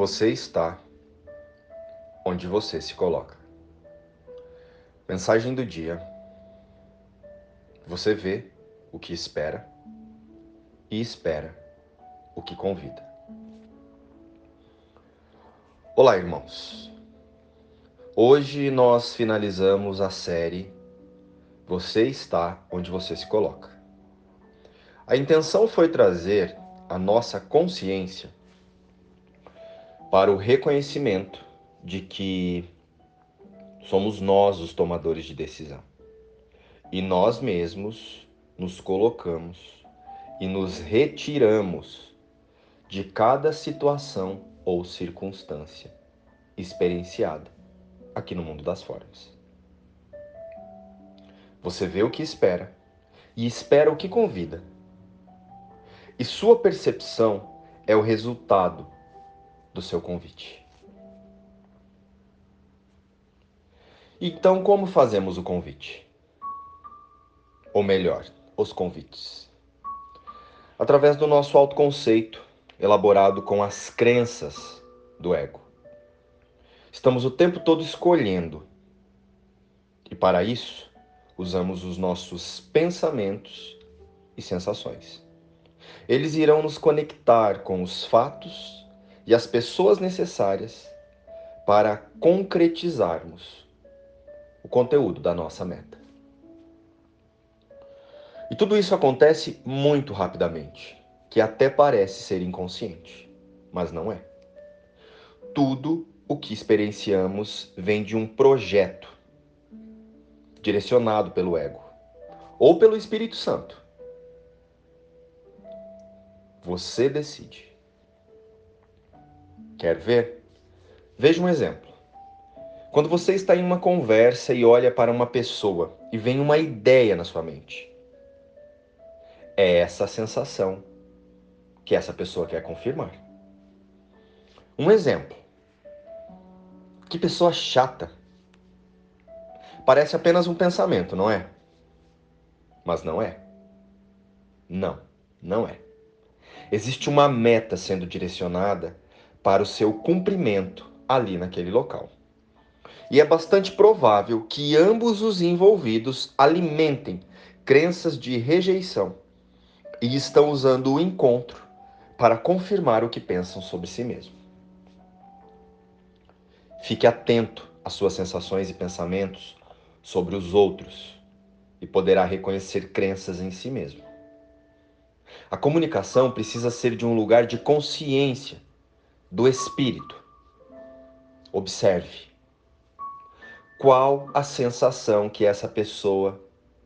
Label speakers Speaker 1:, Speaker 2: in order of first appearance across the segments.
Speaker 1: Você está onde você se coloca. Mensagem do dia. Você vê o que espera e espera o que convida. Olá, irmãos. Hoje nós finalizamos a série Você está onde você se coloca. A intenção foi trazer a nossa consciência para o reconhecimento de que somos nós os tomadores de decisão. E nós mesmos nos colocamos e nos retiramos de cada situação ou circunstância experienciada aqui no mundo das formas. Você vê o que espera e espera o que convida. E sua percepção é o resultado do seu convite. Então, como fazemos o convite? Ou melhor, os convites? Através do nosso autoconceito, elaborado com as crenças do ego. Estamos o tempo todo escolhendo. E para isso, usamos os nossos pensamentos e sensações. Eles irão nos conectar com os fatos e as pessoas necessárias para concretizarmos o conteúdo da nossa meta. E tudo isso acontece muito rapidamente, que até parece ser inconsciente, mas não é. Tudo o que experienciamos vem de um projeto direcionado pelo ego ou pelo Espírito Santo. Você decide. Quer ver? Veja um exemplo. Quando você está em uma conversa e olha para uma pessoa e vem uma ideia na sua mente, é essa sensação que essa pessoa quer confirmar. Um exemplo. Que pessoa chata. Parece apenas um pensamento, não é? Mas não é. Não, não é. Existe uma meta sendo direcionada para o seu cumprimento ali naquele local. E é bastante provável que ambos os envolvidos alimentem crenças de rejeição e estão usando o encontro para confirmar o que pensam sobre si mesmo. Fique atento às suas sensações e pensamentos sobre os outros e poderá reconhecer crenças em si mesmo. A comunicação precisa ser de um lugar de consciência do espírito. Observe qual a sensação que essa pessoa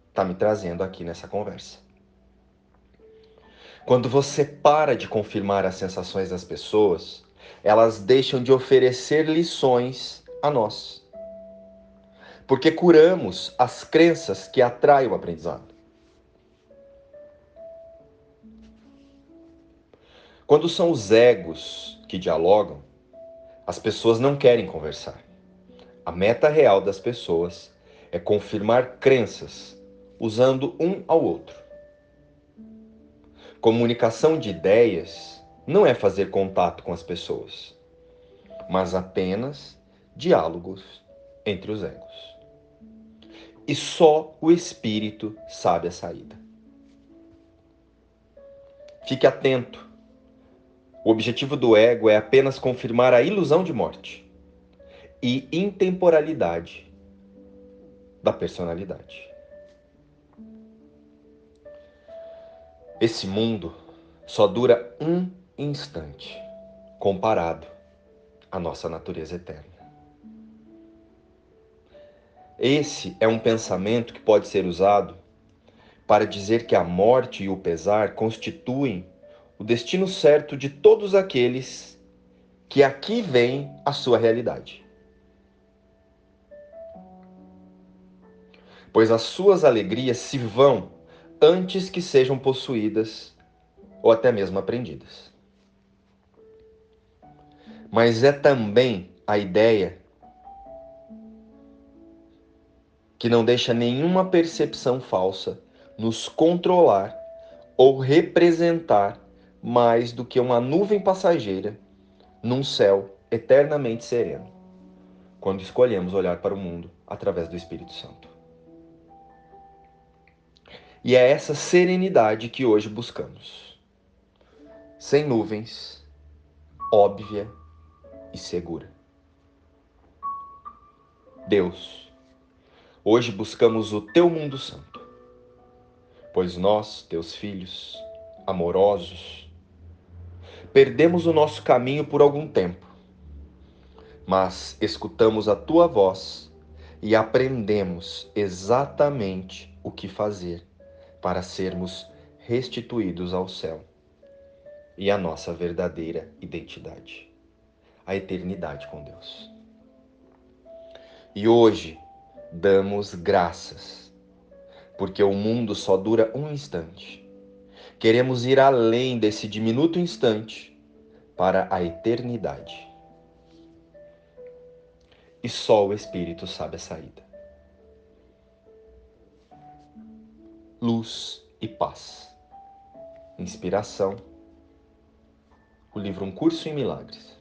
Speaker 1: está me trazendo aqui nessa conversa. Quando você para de confirmar as sensações das pessoas, elas deixam de oferecer lições a nós. Porque curamos as crenças que atraem o aprendizado. Quando são os egos que dialogam, as pessoas não querem conversar. A meta real das pessoas é confirmar crenças usando um ao outro. Comunicação de ideias não é fazer contato com as pessoas, mas apenas diálogos entre os egos. E só o espírito sabe a saída. Fique atento o objetivo do ego é apenas confirmar a ilusão de morte e intemporalidade da personalidade. Esse mundo só dura um instante comparado à nossa natureza eterna. Esse é um pensamento que pode ser usado para dizer que a morte e o pesar constituem o destino certo de todos aqueles que aqui veem a sua realidade. Pois as suas alegrias se vão antes que sejam possuídas ou até mesmo aprendidas. Mas é também a ideia que não deixa nenhuma percepção falsa nos controlar ou representar mais do que uma nuvem passageira num céu eternamente sereno, quando escolhemos olhar para o mundo através do Espírito Santo. E é essa serenidade que hoje buscamos. Sem nuvens, óbvia e segura. Deus, hoje buscamos o teu mundo santo, pois nós, teus filhos, amorosos, perdemos o nosso caminho por algum tempo, mas escutamos a tua voz e aprendemos exatamente o que fazer para sermos restituídos ao céu e à nossa verdadeira identidade, a eternidade com Deus. E hoje damos graças, porque o mundo só dura um instante. Queremos ir além desse diminuto instante para a eternidade. E só o Espírito sabe a saída. luz e paz. Inspiração. O livro Um Curso em Milagres.